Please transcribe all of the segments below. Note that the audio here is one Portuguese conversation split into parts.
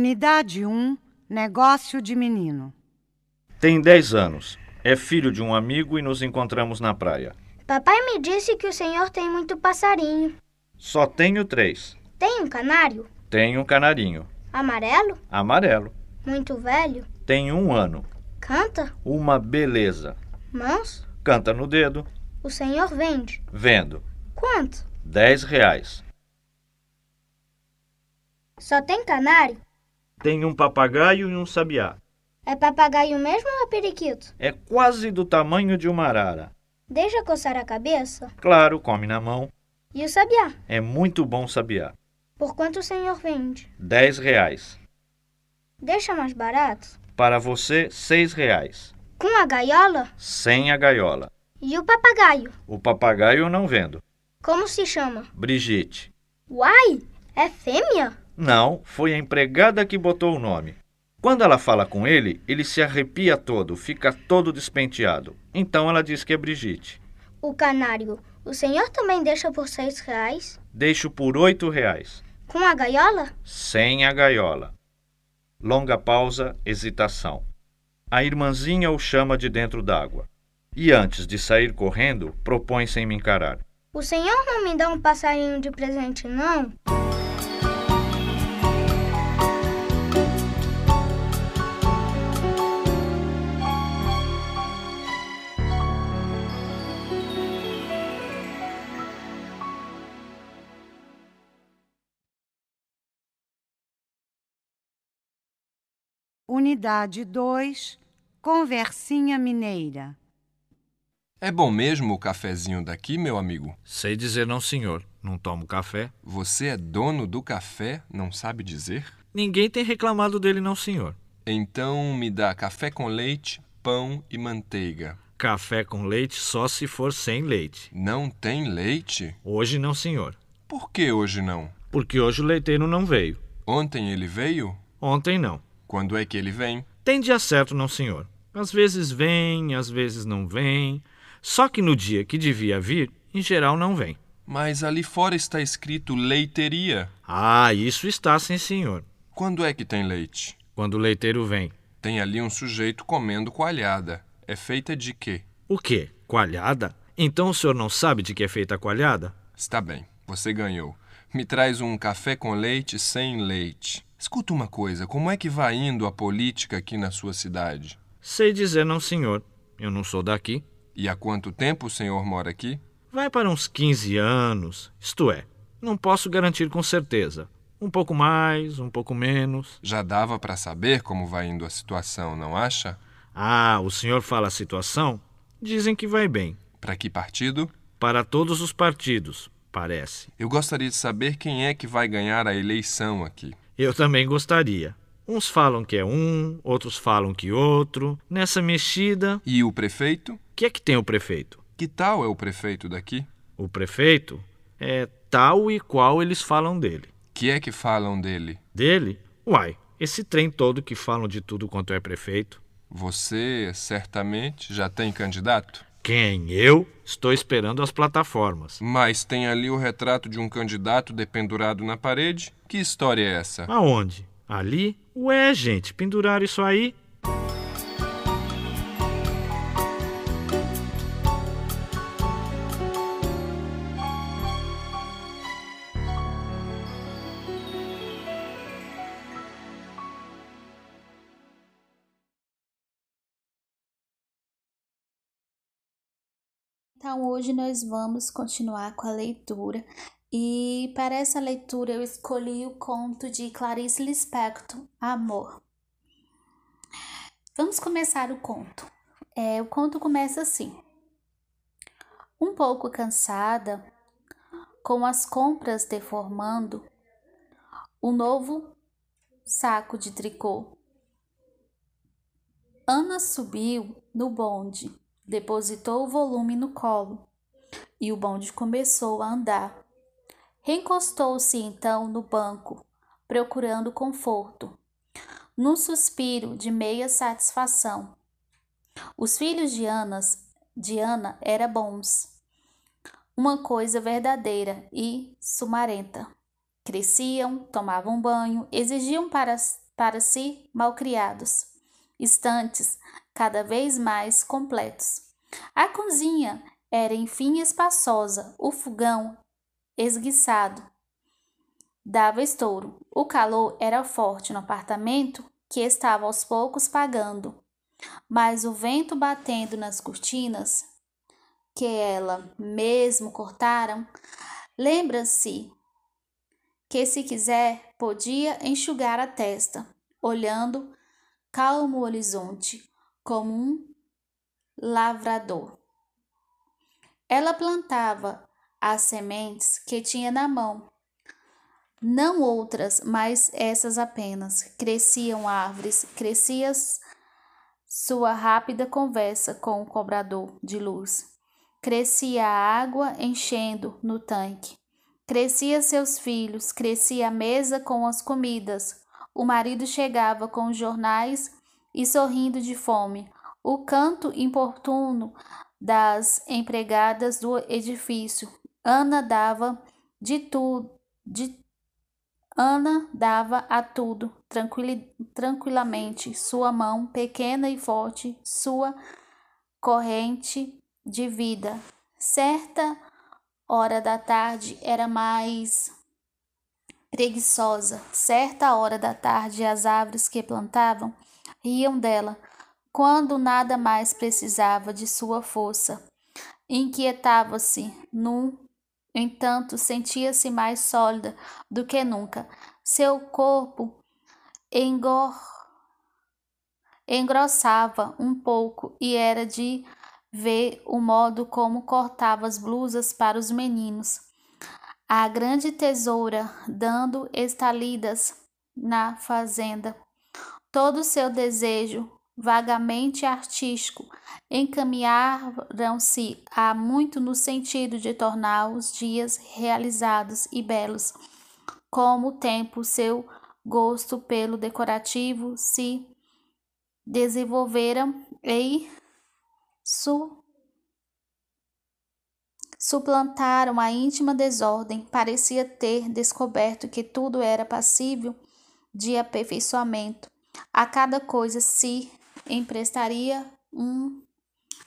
Unidade 1 Negócio de Menino. Tem 10 anos. É filho de um amigo e nos encontramos na praia. Papai me disse que o senhor tem muito passarinho. Só tenho três. Tem um canário? Tenho um canarinho. Amarelo? Amarelo. Muito velho? Tem um ano. Canta? Uma beleza. Mãos? Canta no dedo. O senhor vende? Vendo. Quanto? 10 reais. Só tem canário? Tem um papagaio e um sabiá. É papagaio mesmo ou é periquito? É quase do tamanho de uma arara. Deixa coçar a cabeça? Claro, come na mão. E o sabiá? É muito bom sabiá. Por quanto o senhor vende? 10 reais. Deixa mais barato? Para você, 6 reais. Com a gaiola? Sem a gaiola. E o papagaio? O papagaio eu não vendo. Como se chama? Brigitte. Uai! É fêmea? Não, foi a empregada que botou o nome. Quando ela fala com ele, ele se arrepia todo, fica todo despenteado. Então ela diz que é Brigitte. O canário, o senhor também deixa por seis reais? Deixo por oito reais. Com a gaiola? Sem a gaiola. Longa pausa, hesitação. A irmãzinha o chama de dentro d'água. E antes de sair correndo, propõe sem me encarar. O senhor não me dá um passarinho de presente, não? Unidade 2 Conversinha Mineira. É bom mesmo o cafezinho daqui, meu amigo? Sei dizer não, senhor. Não tomo café. Você é dono do café, não sabe dizer? Ninguém tem reclamado dele, não, senhor. Então me dá café com leite, pão e manteiga. Café com leite só se for sem leite. Não tem leite? Hoje não, senhor. Por que hoje não? Porque hoje o leiteiro não veio. Ontem ele veio? Ontem não. Quando é que ele vem? Tem dia certo, não, senhor. Às vezes vem, às vezes não vem. Só que no dia que devia vir, em geral não vem. Mas ali fora está escrito leiteria. Ah, isso está, sim, senhor. Quando é que tem leite? Quando o leiteiro vem. Tem ali um sujeito comendo coalhada. É feita de quê? O quê? Coalhada? Então o senhor não sabe de que é feita a coalhada? Está bem, você ganhou. Me traz um café com leite sem leite. Escuta uma coisa, como é que vai indo a política aqui na sua cidade? Sei dizer não, senhor. Eu não sou daqui. E há quanto tempo o senhor mora aqui? Vai para uns 15 anos. Isto é, não posso garantir com certeza. Um pouco mais, um pouco menos. Já dava para saber como vai indo a situação, não acha? Ah, o senhor fala a situação? Dizem que vai bem. Para que partido? Para todos os partidos, parece. Eu gostaria de saber quem é que vai ganhar a eleição aqui. Eu também gostaria. Uns falam que é um, outros falam que outro. Nessa mexida. E o prefeito? O que é que tem o prefeito? Que tal é o prefeito daqui? O prefeito é tal e qual eles falam dele. Que é que falam dele? Dele? Uai, esse trem todo que falam de tudo quanto é prefeito. Você certamente já tem candidato? Quem? Eu? Estou esperando as plataformas. Mas tem ali o retrato de um candidato dependurado na parede? Que história é essa? Aonde? Ali? Ué, gente, penduraram isso aí? Então, hoje nós vamos continuar com a leitura. E para essa leitura eu escolhi o conto de Clarice Lispector, Amor. Vamos começar o conto. É, o conto começa assim. Um pouco cansada, com as compras deformando, o novo saco de tricô. Ana subiu no bonde depositou o volume no colo e o bonde começou a andar. Reencostou-se então no banco, procurando conforto, num suspiro de meia satisfação. Os filhos de, Anas, de Ana eram bons, uma coisa verdadeira e sumarenta. Cresciam, tomavam banho, exigiam para, para si malcriados, estantes cada vez mais completos. A cozinha era enfim espaçosa, o fogão esguiçado. Dava estouro. O calor era forte no apartamento que estava aos poucos pagando, mas o vento batendo nas cortinas que ela mesmo cortaram, lembra-se que se quiser podia enxugar a testa, olhando calmo o horizonte, como um lavrador. Ela plantava as sementes que tinha na mão. Não outras, mas essas apenas. Cresciam árvores, crescia sua rápida conversa com o cobrador de luz. Crescia a água enchendo no tanque. Crescia seus filhos, crescia a mesa com as comidas. O marido chegava com os jornais e sorrindo de fome. O canto importuno das empregadas do edifício. Ana dava de tudo, de Ana dava a tudo tranquil, tranquilamente sua mão pequena e forte, sua corrente de vida. Certa hora da tarde era mais preguiçosa. Certa hora da tarde as árvores que plantavam riam dela quando nada mais precisava de sua força. Inquietava-se, no entanto, sentia-se mais sólida do que nunca. Seu corpo engor... engrossava um pouco e era de ver o modo como cortava as blusas para os meninos. A grande tesoura dando estalidas na fazenda. Todo o seu desejo vagamente artístico, encaminharam-se há muito no sentido de tornar os dias realizados e belos. Como o tempo, seu gosto pelo decorativo se desenvolvera e su suplantaram a íntima desordem, parecia ter descoberto que tudo era passível de aperfeiçoamento. A cada coisa se emprestaria um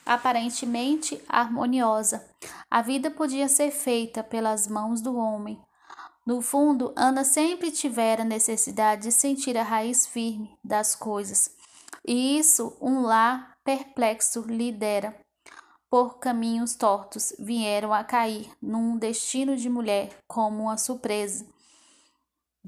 aparentemente harmoniosa. A vida podia ser feita pelas mãos do homem. No fundo, Ana sempre tivera necessidade de sentir a raiz firme das coisas, e isso um lar perplexo lhe dera. Por caminhos tortos vieram a cair num destino de mulher como uma surpresa,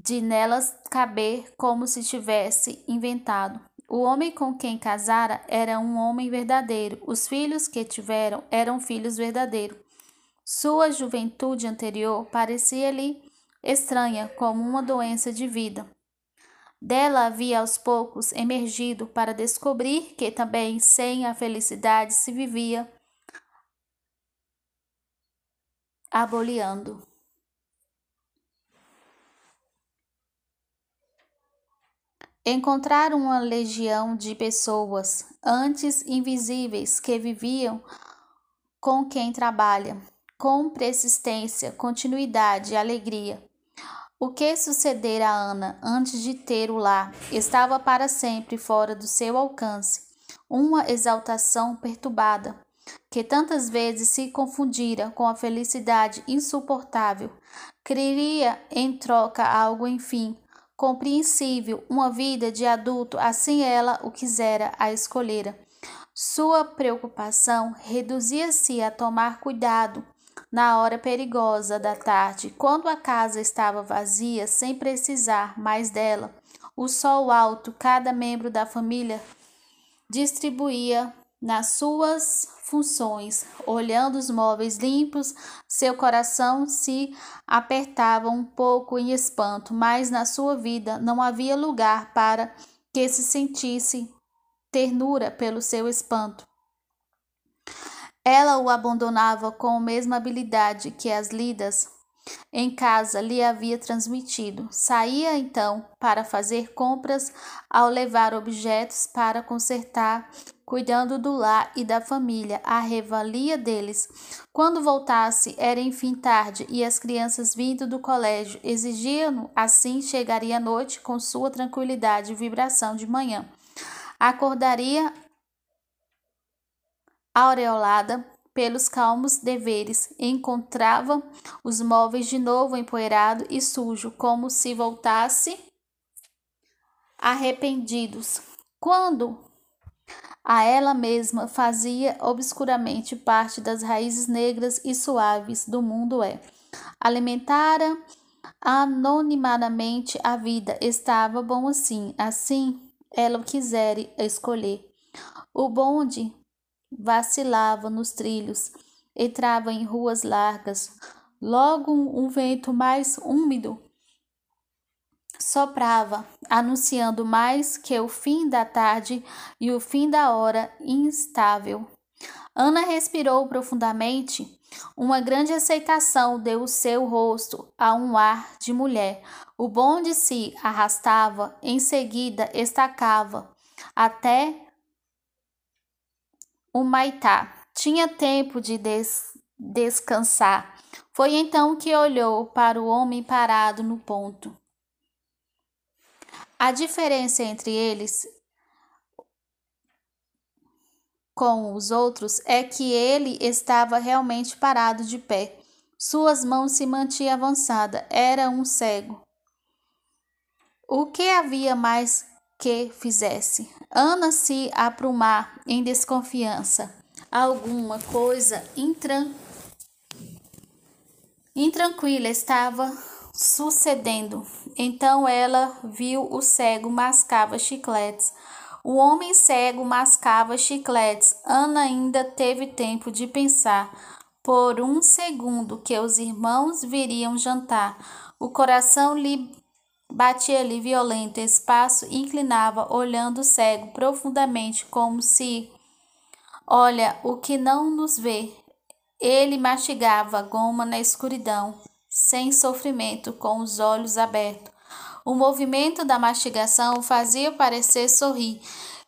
de nelas caber como se tivesse inventado. O homem com quem casara era um homem verdadeiro. Os filhos que tiveram eram filhos verdadeiros. Sua juventude anterior parecia-lhe estranha, como uma doença de vida. Dela havia aos poucos emergido para descobrir que também sem a felicidade se vivia aboleando. Encontrar uma legião de pessoas, antes invisíveis, que viviam com quem trabalha, com persistência, continuidade e alegria. O que sucedera a Ana antes de ter o lar estava para sempre fora do seu alcance. Uma exaltação perturbada, que tantas vezes se confundira com a felicidade insuportável, queria em troca algo, enfim, compreensível, uma vida de adulto, assim ela o quisera, a escolhera. Sua preocupação reduzia-se a tomar cuidado na hora perigosa da tarde, quando a casa estava vazia, sem precisar mais dela. O sol alto, cada membro da família distribuía nas suas funções. Olhando os móveis limpos, seu coração se apertava um pouco em espanto, mas na sua vida não havia lugar para que se sentisse ternura pelo seu espanto. Ela o abandonava com a mesma habilidade que as lidas em casa lhe havia transmitido. Saía então para fazer compras ao levar objetos para consertar, cuidando do lar e da família, a revalia deles. Quando voltasse, era enfim tarde e as crianças vindo do colégio exigiam assim chegaria à noite com sua tranquilidade e vibração de manhã. Acordaria aureolada pelos calmos deveres, encontrava os móveis de novo empoeirado e sujo, como se voltasse arrependidos. Quando a ela mesma fazia obscuramente parte das raízes negras e suaves do mundo é. Alimentara anonimadamente a vida, estava bom assim, assim ela quisera escolher. O bonde vacilava nos trilhos, entrava em ruas largas. Logo um vento mais úmido soprava, anunciando mais que o fim da tarde e o fim da hora instável. Ana respirou profundamente. Uma grande aceitação deu o seu rosto a um ar de mulher. O bonde se arrastava, em seguida estacava, até o Maitá. Tinha tempo de des descansar. Foi então que olhou para o homem parado no ponto. A diferença entre eles com os outros é que ele estava realmente parado de pé. Suas mãos se mantinham avançadas. Era um cego. O que havia mais que fizesse. Ana se aprumar em desconfiança. Alguma coisa intran... intranquila estava sucedendo. Então ela viu o cego mascava chicletes. O homem cego mascava chicletes. Ana ainda teve tempo de pensar por um segundo que os irmãos viriam jantar. O coração lhe Batia-lhe violento espaço inclinava, olhando cego profundamente, como se olha o que não nos vê. Ele mastigava goma na escuridão, sem sofrimento, com os olhos abertos. O movimento da mastigação fazia parecer sorrir,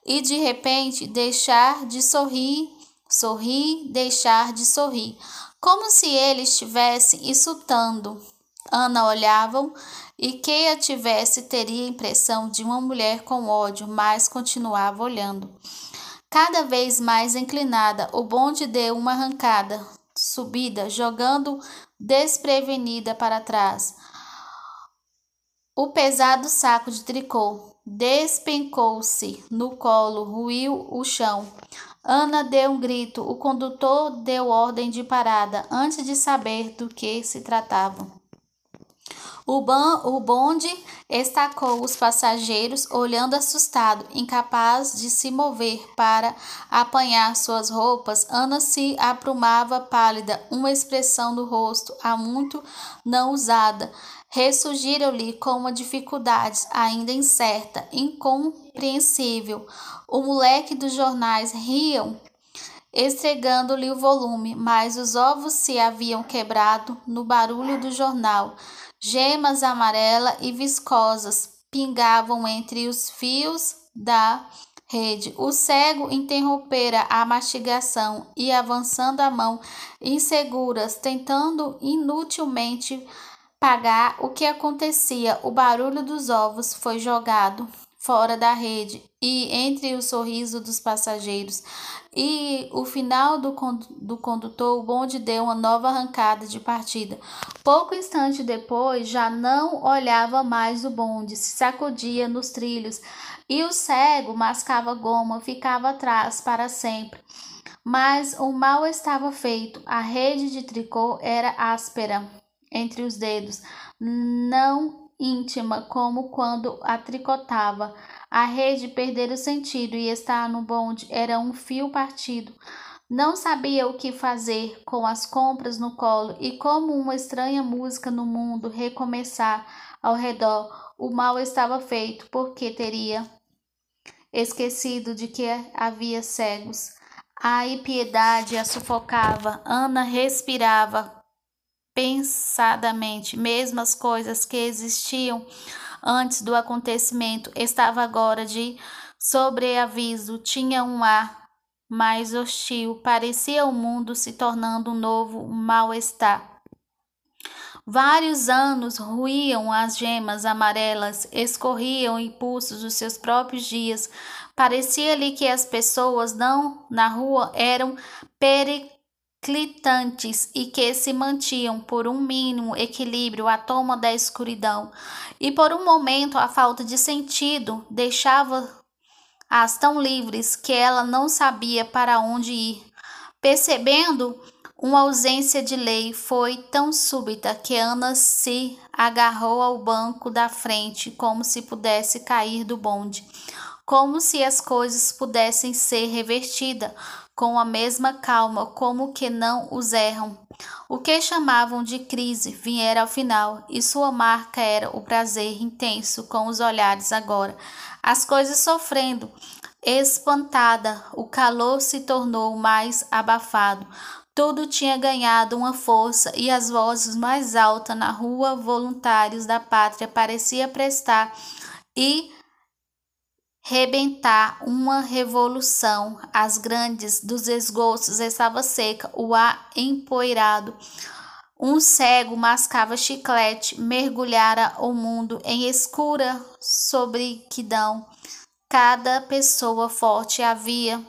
e de repente deixar de sorrir, sorrir, deixar de sorrir, como se ele estivesse insultando. Ana olhava e quem a tivesse teria a impressão de uma mulher com ódio, mas continuava olhando. Cada vez mais inclinada, o bonde deu uma arrancada, subida, jogando desprevenida para trás. O pesado saco de tricô despencou-se no colo, ruiu o chão. Ana deu um grito. O condutor deu ordem de parada antes de saber do que se tratava. O, ban, o bonde estacou os passageiros, olhando assustado, incapaz de se mover para apanhar suas roupas. Ana se aprumava pálida, uma expressão no rosto há muito não usada. Ressurgiram-lhe com uma dificuldade ainda incerta, incompreensível. O moleque dos jornais riam estregando-lhe o volume, mas os ovos se haviam quebrado no barulho do jornal. Gemas amarelas e viscosas pingavam entre os fios da rede. O cego interrompera a mastigação e, avançando a mão, inseguras, tentando inutilmente pagar o que acontecia. O barulho dos ovos foi jogado fora da rede e entre o sorriso dos passageiros e o final do, do condutor, o bonde deu uma nova arrancada de partida. Pouco instante depois, já não olhava mais o bonde, se sacudia nos trilhos e o cego mascava goma, ficava atrás para sempre. Mas o mal estava feito, a rede de tricô era áspera entre os dedos, não íntima como quando a tricotava. A rede perdera o sentido e estar no bonde era um fio partido. Não sabia o que fazer com as compras no colo e como uma estranha música no mundo recomeçar ao redor. O mal estava feito porque teria esquecido de que havia cegos. A impiedade a sufocava. Ana respirava pensadamente, mesmo as coisas que existiam antes do acontecimento estava agora de sobreaviso, tinha um ar mais hostil, parecia o mundo se tornando um novo mal-estar. Vários anos ruíam as gemas amarelas, escorriam impulsos dos seus próprios dias. Parecia-lhe que as pessoas não na rua eram periclitantes e que se mantinham por um mínimo equilíbrio à toma da escuridão. E por um momento a falta de sentido deixava-as tão livres que ela não sabia para onde ir. Percebendo uma ausência de lei foi tão súbita que Ana se agarrou ao banco da frente como se pudesse cair do bonde, como se as coisas pudessem ser revertidas com a mesma calma como que não os erram. O que chamavam de crise viera ao final, e sua marca era o prazer intenso com os olhares agora. As coisas sofrendo, espantada, o calor se tornou mais abafado. Tudo tinha ganhado uma força e as vozes mais altas na rua, voluntários da pátria, parecia prestar e rebentar uma revolução. As grandes dos esgotos estava seca, o ar empoeirado. Um cego mascava chiclete, mergulhara o mundo em escura sobrequidão. Cada pessoa forte havia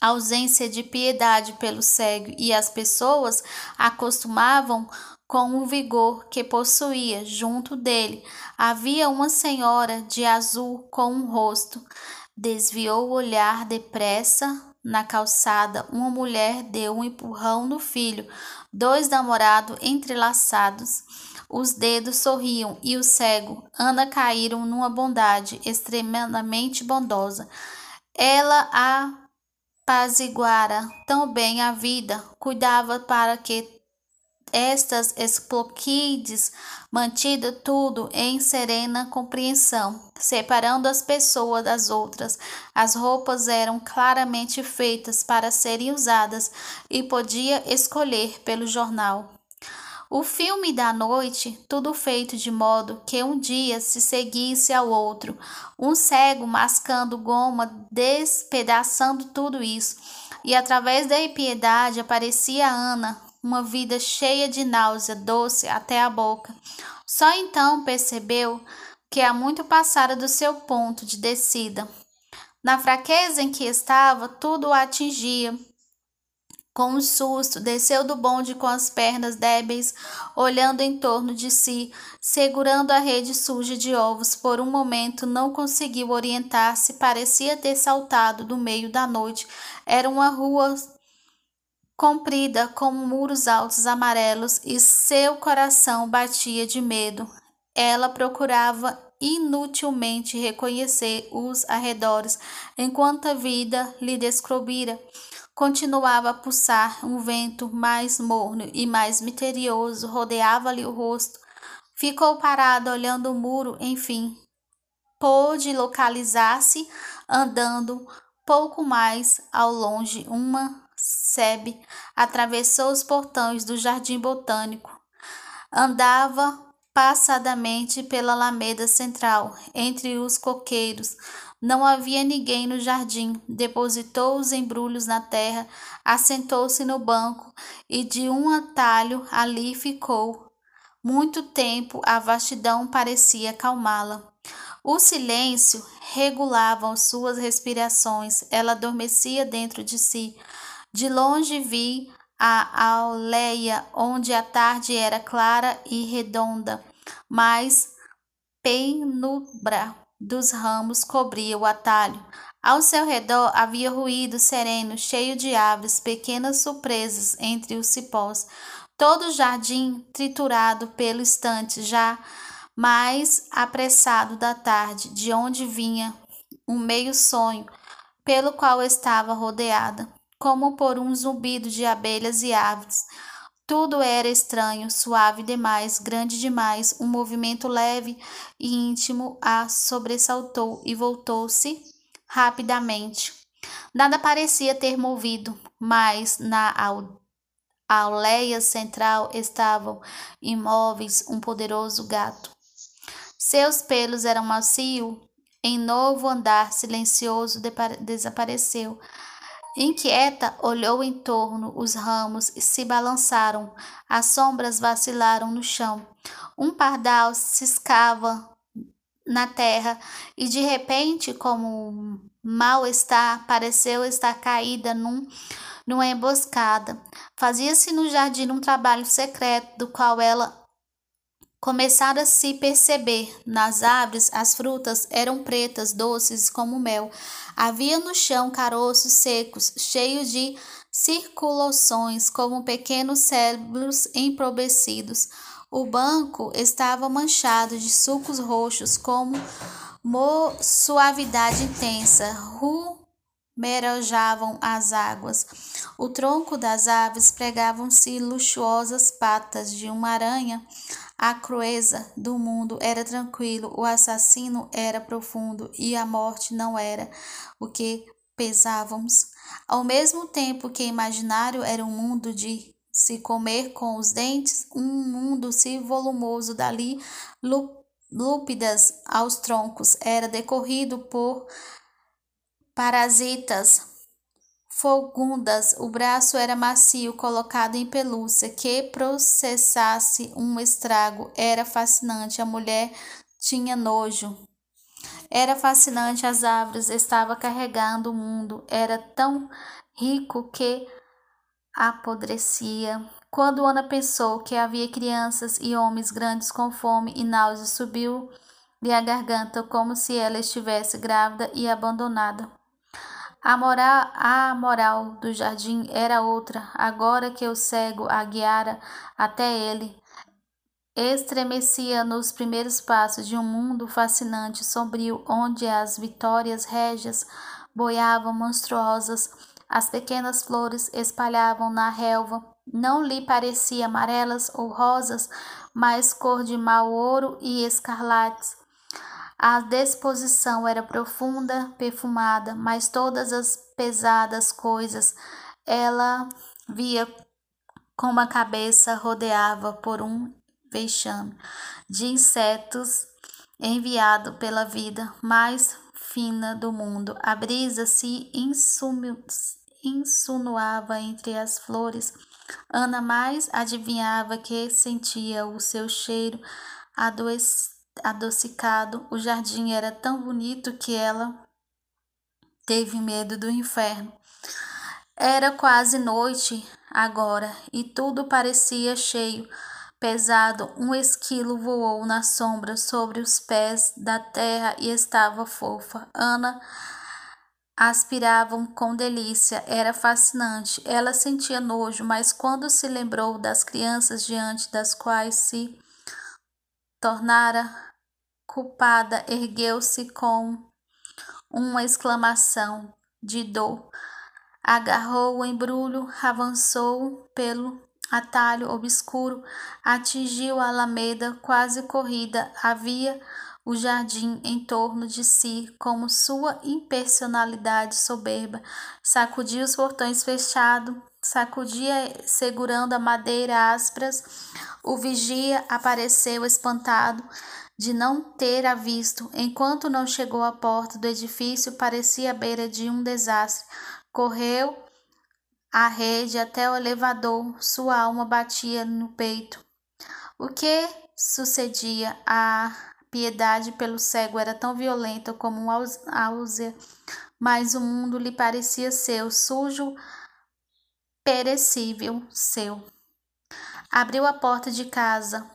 ausência de piedade pelo cego e as pessoas acostumavam com o vigor que possuía junto dele. Havia uma senhora de azul com um rosto. Desviou o olhar depressa na calçada. Uma mulher deu um empurrão no filho. Dois namorados entrelaçados. Os dedos sorriam e o cego, Ana caíram numa bondade extremamente bondosa. Ela a apaziguara tão bem a vida, cuidava para que estas esploquides mantida tudo em serena compreensão, separando as pessoas das outras. As roupas eram claramente feitas para serem usadas e podia escolher pelo jornal. O filme da noite, tudo feito de modo que um dia se seguisse ao outro, um cego mascando goma, despedaçando tudo isso, e através da impiedade aparecia Ana, uma vida cheia de náusea, doce até a boca. Só então percebeu que há muito passara do seu ponto de descida. Na fraqueza em que estava, tudo o atingia com um susto, desceu do bonde com as pernas débeis, olhando em torno de si, segurando a rede suja de ovos. Por um momento não conseguiu orientar-se, parecia ter saltado do meio da noite. Era uma rua comprida com muros altos amarelos e seu coração batia de medo. Ela procurava inutilmente reconhecer os arredores, enquanto a vida lhe descobrira Continuava a pulsar um vento mais morno e mais misterioso, rodeava-lhe o rosto. Ficou parado olhando o muro, enfim. Pôde localizar-se andando pouco mais ao longe. Uma sebe atravessou os portões do jardim botânico. Andava passadamente pela alameda central, entre os coqueiros, não havia ninguém no jardim. Depositou os embrulhos na terra, assentou-se no banco e de um atalho ali ficou. Muito tempo a vastidão parecia calmá-la. O silêncio regulava suas respirações. Ela adormecia dentro de si. De longe vi a aldeia onde a tarde era clara e redonda, mas penumbra dos ramos cobria o atalho. Ao seu redor havia ruído sereno, cheio de aves, pequenas surpresas entre os cipós. Todo o jardim triturado pelo instante já mais apressado da tarde, de onde vinha um meio sonho, pelo qual estava rodeada, como por um zumbido de abelhas e aves. Tudo era estranho, suave demais, grande demais. Um movimento leve e íntimo a sobressaltou e voltou-se rapidamente. Nada parecia ter movido, mas na aldeia central estavam imóveis um poderoso gato. Seus pelos eram macios. Em novo andar silencioso desapareceu. Inquieta, olhou em torno, os ramos se balançaram, as sombras vacilaram no chão. Um pardal ciscava na terra e de repente, como mal-estar, pareceu estar caída num, numa emboscada. Fazia-se no jardim um trabalho secreto do qual ela começara a se perceber. Nas árvores, as frutas eram pretas, doces como mel. Havia no chão caroços secos, cheios de circulações, como pequenos cérebros empobrecidos. O banco estava manchado de sucos roxos, como suavidade intensa. Rumerojavam as águas. O tronco das aves pregavam-se luxuosas patas de uma aranha. A crueza do mundo era tranquilo, o assassino era profundo e a morte não era o que pesávamos. Ao mesmo tempo que imaginário era um mundo de se comer com os dentes, um mundo se volumoso dali, lúpidas aos troncos, era decorrido por parasitas fogundas, o braço era macio, colocado em pelúcia, que processasse um estrago. Era fascinante, a mulher tinha nojo. Era fascinante, as árvores estava carregando o mundo, era tão rico que apodrecia. Quando Ana pensou que havia crianças e homens grandes com fome e náusea, subiu-lhe a garganta como se ela estivesse grávida e abandonada. A moral, a moral do jardim era outra, agora que o cego a guiara até ele. Estremecia nos primeiros passos de um mundo fascinante, sombrio, onde as vitórias régias boiavam monstruosas as pequenas flores espalhavam na relva. Não lhe parecia amarelas ou rosas, mas cor de mau ouro e escarlates. A disposição era profunda, perfumada, mas todas as pesadas coisas ela via como a cabeça rodeava por um vexame de insetos enviado pela vida mais fina do mundo. A brisa se insinuava entre as flores. Ana mais adivinhava que sentia o seu cheiro adocicado. O jardim era tão bonito que ela teve medo do inferno. Era quase noite agora e tudo parecia cheio, pesado. Um esquilo voou na sombra sobre os pés da terra e estava fofa. Ana aspiravam com delícia. Era fascinante. Ela sentia nojo, mas quando se lembrou das crianças diante das quais se tornara culpada, ergueu-se com uma exclamação de dor. Agarrou o embrulho, avançou pelo atalho obscuro, atingiu a alameda quase corrida. Havia o jardim em torno de si, como sua impersonalidade soberba. Sacudia os portões fechados, sacudia segurando a madeira ásperas. O vigia apareceu espantado de não ter a visto. Enquanto não chegou à porta do edifício, parecia à beira de um desastre. Correu a rede até o elevador, sua alma batia no peito. O que sucedia? A piedade pelo cego era tão violenta como um áusea, mas o mundo lhe parecia seu, sujo, perecível, seu. Abriu a porta de casa.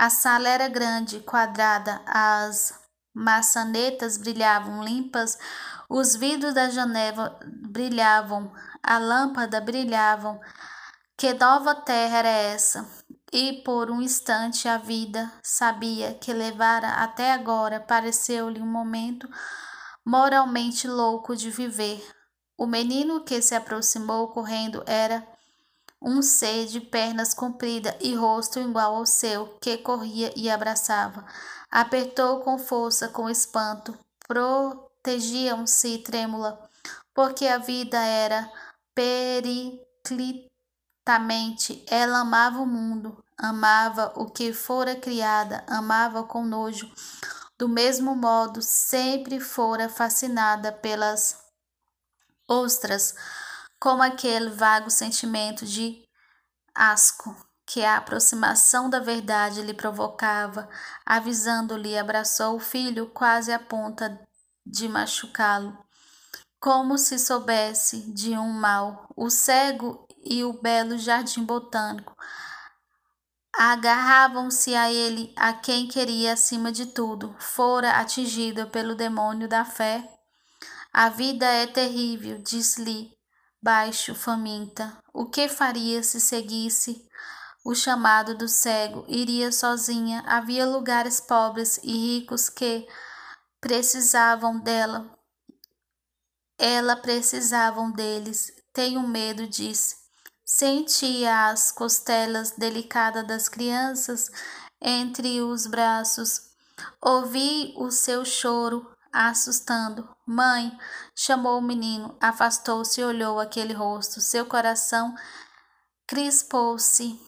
A sala era grande, quadrada, as maçanetas brilhavam limpas, os vidros da janela brilhavam, a lâmpada brilhavam. Que nova terra era essa? E por um instante a vida sabia que levara até agora pareceu-lhe um momento moralmente louco de viver. O menino que se aproximou correndo era um ser de pernas compridas e rosto igual ao seu, que corria e abraçava. Apertou com força, com espanto. Protegiam-se trêmula, porque a vida era periclitada Justamente ela amava o mundo, amava o que fora criada, amava com nojo. Do mesmo modo, sempre fora fascinada pelas ostras, com aquele vago sentimento de asco que a aproximação da verdade lhe provocava, avisando-lhe, abraçou o filho quase a ponta de machucá-lo, como se soubesse de um mal. O cego e o belo jardim botânico agarravam-se a ele, a quem queria acima de tudo, fora atingido pelo demônio da fé. A vida é terrível, disse-lhe baixo, faminta. O que faria se seguisse o chamado do cego? Iria sozinha. Havia lugares pobres e ricos que precisavam dela. Ela precisavam deles. Tenho medo, disse. Sentia as costelas delicadas das crianças entre os braços. Ouvi o seu choro, assustando. Mãe, chamou o menino, afastou-se e olhou aquele rosto. Seu coração crispou-se.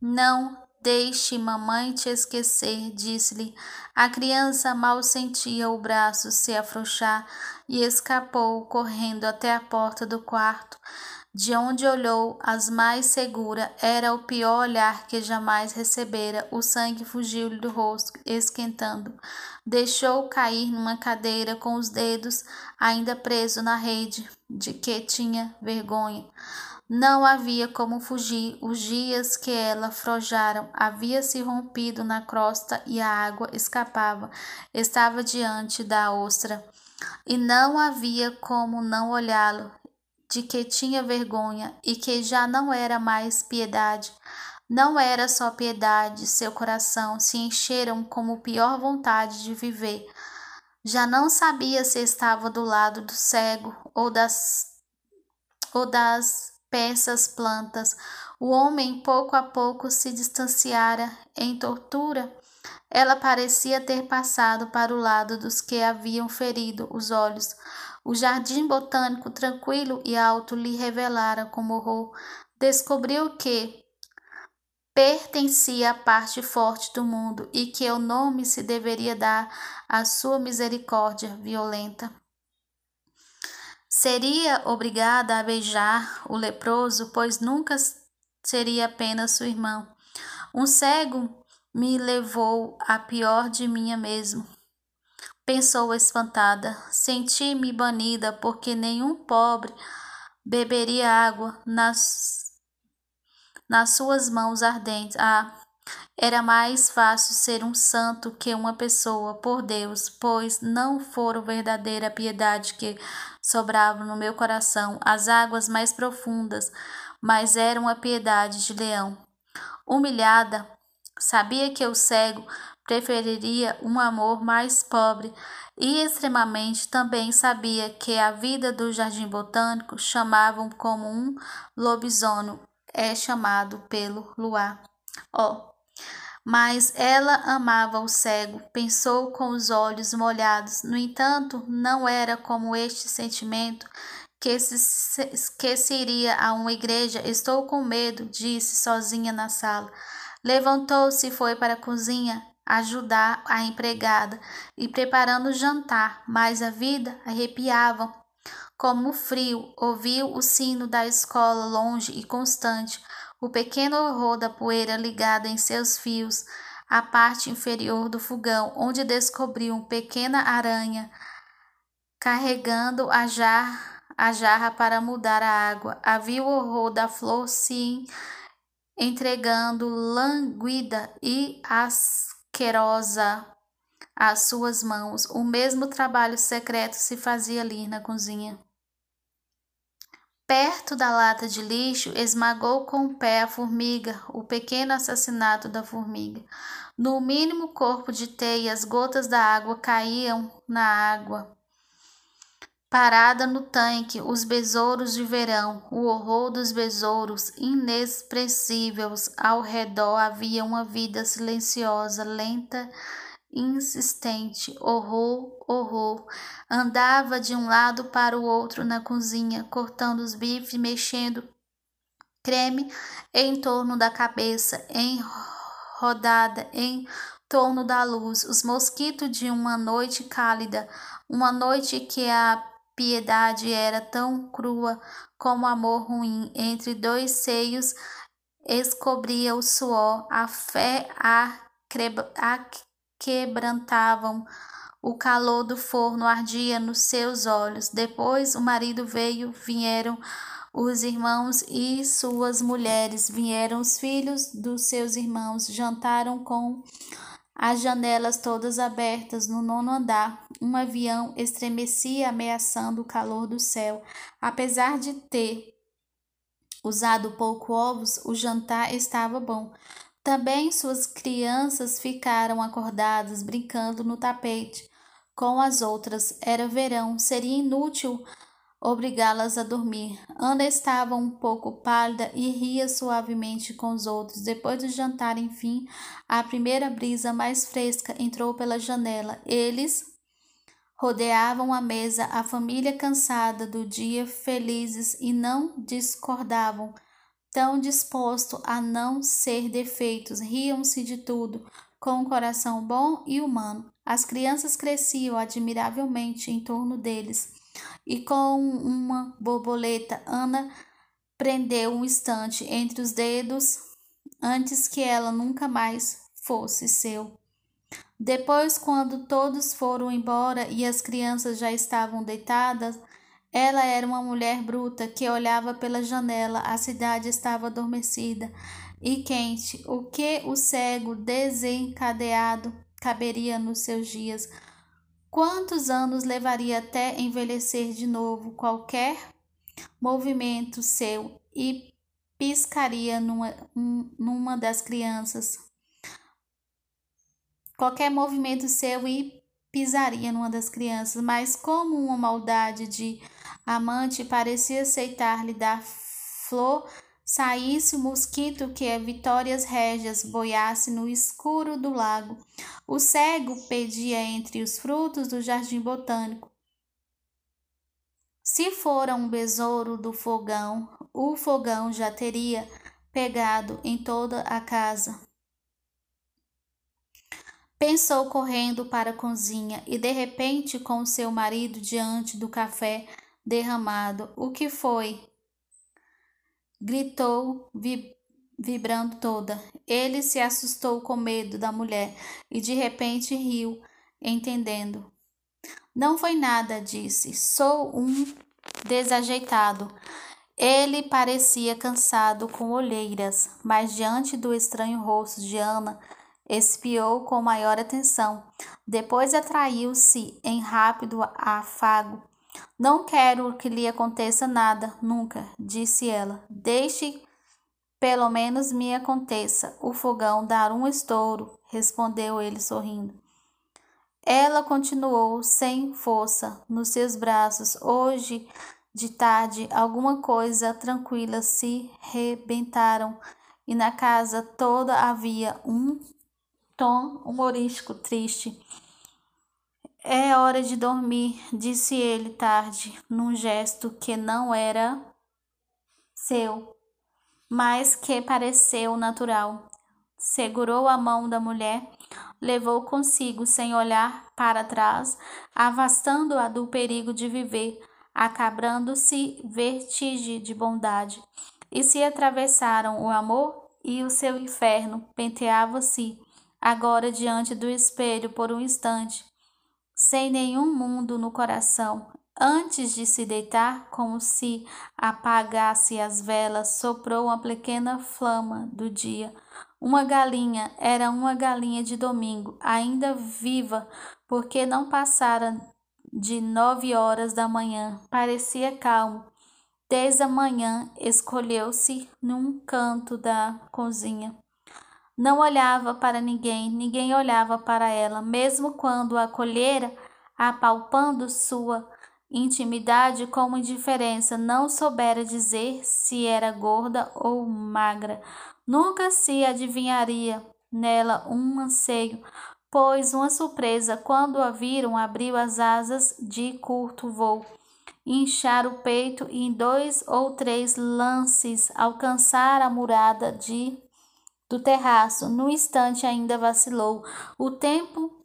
Não deixe mamãe te esquecer, disse-lhe. A criança mal sentia o braço se afrouxar e escapou correndo até a porta do quarto. De onde olhou, as mais segura, era o pior olhar que jamais recebera. O sangue fugiu-lhe do rosto, esquentando. Deixou cair numa cadeira com os dedos ainda presos na rede, de que tinha vergonha. Não havia como fugir. Os dias que ela frojaram havia se rompido na crosta e a água escapava. Estava diante da ostra. E não havia como não olhá-lo de que tinha vergonha e que já não era mais piedade. Não era só piedade, seu coração se encheram como pior vontade de viver. Já não sabia se estava do lado do cego ou das ou das peças plantas. O homem pouco a pouco se distanciara em tortura. Ela parecia ter passado para o lado dos que haviam ferido os olhos. O jardim botânico tranquilo e alto lhe revelara com horror. Descobriu que pertencia à parte forte do mundo e que o nome se deveria dar à sua misericórdia violenta. Seria obrigada a beijar o leproso, pois nunca seria apenas seu irmão. Um cego me levou a pior de minha mesmo pensou espantada. Senti-me banida porque nenhum pobre beberia água nas, nas suas mãos ardentes. Ah, era mais fácil ser um santo que uma pessoa, por Deus, pois não foram verdadeira piedade que sobrava no meu coração, as águas mais profundas, mas eram a piedade de leão. Humilhada, sabia que o cego preferiria um amor mais pobre e extremamente também sabia que a vida do jardim botânico chamavam como um lobisomem é chamado pelo luar. Oh, mas ela amava o cego, pensou com os olhos molhados. No entanto, não era como este sentimento que se, que se iria a uma igreja. Estou com medo, disse sozinha na sala. Levantou-se e foi para a cozinha ajudar a empregada e preparando o jantar, mas a vida arrepiava como o frio. Ouviu o sino da escola longe e constante, o pequeno horror da poeira ligada em seus fios à parte inferior do fogão, onde descobriu uma pequena aranha carregando a jarra, a jarra para mudar a água. Havia o horror da flor sim entregando languida e as asquerosa às suas mãos. O mesmo trabalho secreto se fazia ali na cozinha. Perto da lata de lixo, esmagou com o pé a formiga, o pequeno assassinato da formiga. No mínimo corpo de teia, as gotas da água caíam na água. Parada no tanque, os besouros de verão, o horror dos besouros inexpressíveis ao redor havia uma vida silenciosa, lenta, insistente. Horror, horror. Andava de um lado para o outro na cozinha, cortando os bifes, mexendo creme em torno da cabeça, enrodada em torno da luz, os mosquitos de uma noite cálida, uma noite que a piedade era tão crua como amor ruim, entre dois seios escobria o suor, a fé a, a quebrantavam, o calor do forno ardia nos seus olhos. Depois o marido veio, vieram os irmãos e suas mulheres, vieram os filhos dos seus irmãos, jantaram com as janelas todas abertas no nono andar. Um avião estremecia ameaçando o calor do céu. Apesar de ter usado pouco ovos, o jantar estava bom. Também suas crianças ficaram acordadas, brincando no tapete com as outras. Era verão, seria inútil obrigá-las a dormir. Ana estava um pouco pálida e ria suavemente com os outros. Depois do jantar, enfim, a primeira brisa mais fresca entrou pela janela. Eles rodeavam a mesa, a família cansada do dia, felizes e não discordavam, tão disposto a não ser defeitos, riam-se de tudo, com um coração bom e humano. As crianças cresciam admiravelmente em torno deles e com uma borboleta Ana prendeu um instante entre os dedos antes que ela nunca mais fosse seu. Depois, quando todos foram embora e as crianças já estavam deitadas, ela era uma mulher bruta que olhava pela janela. A cidade estava adormecida e quente. O que o cego desencadeado caberia nos seus dias? Quantos anos levaria até envelhecer de novo qualquer movimento seu e piscaria numa, numa das crianças? Qualquer movimento seu e pisaria numa das crianças, mas como uma maldade de amante parecia aceitar-lhe dar flor saísse o mosquito que a Vitórias Régias boiasse no escuro do lago. O cego pedia entre os frutos do jardim botânico. Se fora um besouro do fogão, o fogão já teria pegado em toda a casa. Pensou correndo para a cozinha e de repente com seu marido diante do café derramado. O que foi? gritou, vibrando toda. Ele se assustou com medo da mulher e de repente riu, entendendo. Não foi nada, disse. Sou um desajeitado. Ele parecia cansado com olheiras, mas diante do estranho rosto de Ana, espiou com maior atenção. Depois atraiu-se em rápido afago não quero que lhe aconteça nada, nunca, disse ela. Deixe pelo menos me aconteça o fogão dar um estouro, respondeu ele sorrindo. Ela continuou sem força nos seus braços. Hoje de tarde, alguma coisa tranquila se rebentaram e na casa toda havia um tom humorístico triste. É hora de dormir, disse ele tarde, num gesto que não era seu, mas que pareceu natural. Segurou a mão da mulher, levou consigo sem olhar para trás, afastando-a do perigo de viver, acabrando-se vertigem de bondade. E se atravessaram o amor e o seu inferno, penteava-se agora diante do espelho por um instante sem nenhum mundo no coração. Antes de se deitar, como se apagasse as velas, soprou uma pequena flama do dia. Uma galinha, era uma galinha de domingo, ainda viva, porque não passara de nove horas da manhã. Parecia calmo. Desde a manhã, escolheu-se num canto da cozinha. Não olhava para ninguém, ninguém olhava para ela, mesmo quando a colhera, apalpando sua intimidade como indiferença, não soubera dizer se era gorda ou magra. Nunca se adivinharia nela um anseio, pois uma surpresa quando a viram abriu as asas de curto voo inchar o peito e em dois ou três lances alcançar a murada de do terraço. No instante ainda vacilou. O tempo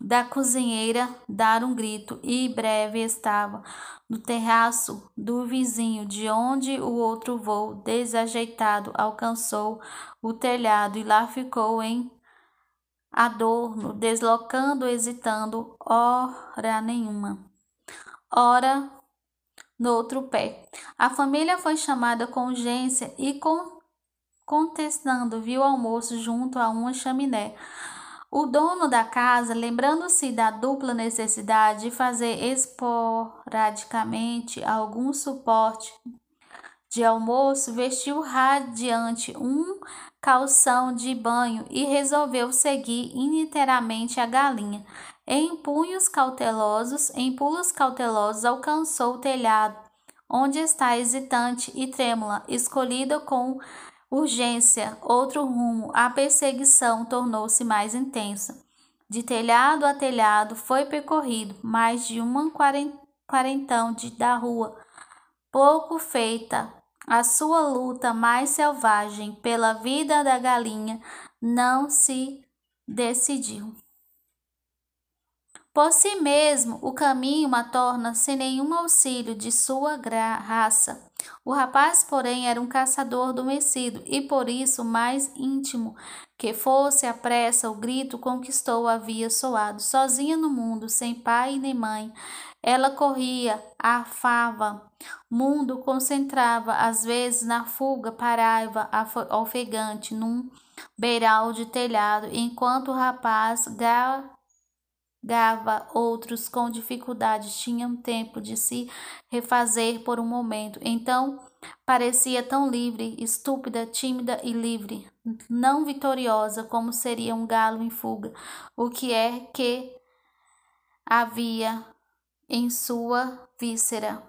da cozinheira dar um grito e breve estava no terraço do vizinho, de onde o outro voo desajeitado alcançou o telhado e lá ficou em adorno, deslocando, hesitando, hora nenhuma. Ora no outro pé. A família foi chamada com urgência e com, contestando viu o almoço junto a uma chaminé. O dono da casa, lembrando-se da dupla necessidade de fazer esporadicamente algum suporte de almoço, vestiu radiante um calção de banho e resolveu seguir inteiramente a galinha. Em punhos cautelosos, em pulos cautelosos, alcançou o telhado, onde está hesitante e trêmula, escolhida com urgência, outro rumo, a perseguição tornou-se mais intensa. De telhado a telhado foi percorrido mais de uma quarentão de, da rua, pouco feita. A sua luta mais selvagem pela vida da galinha não se decidiu. Por si mesmo, o caminho a torna sem nenhum auxílio de sua raça. O rapaz, porém, era um caçador adormecido e por isso mais íntimo que fosse a pressa, o grito conquistou havia soado. Sozinha no mundo, sem pai nem mãe, ela corria, arfava, mundo concentrava, às vezes na fuga, parava ofegante num beiral de telhado, enquanto o rapaz Gava, outros com dificuldades tinham tempo de se refazer por um momento. Então parecia tão livre, estúpida, tímida e livre, não vitoriosa como seria um galo em fuga. O que é que havia em sua víscera?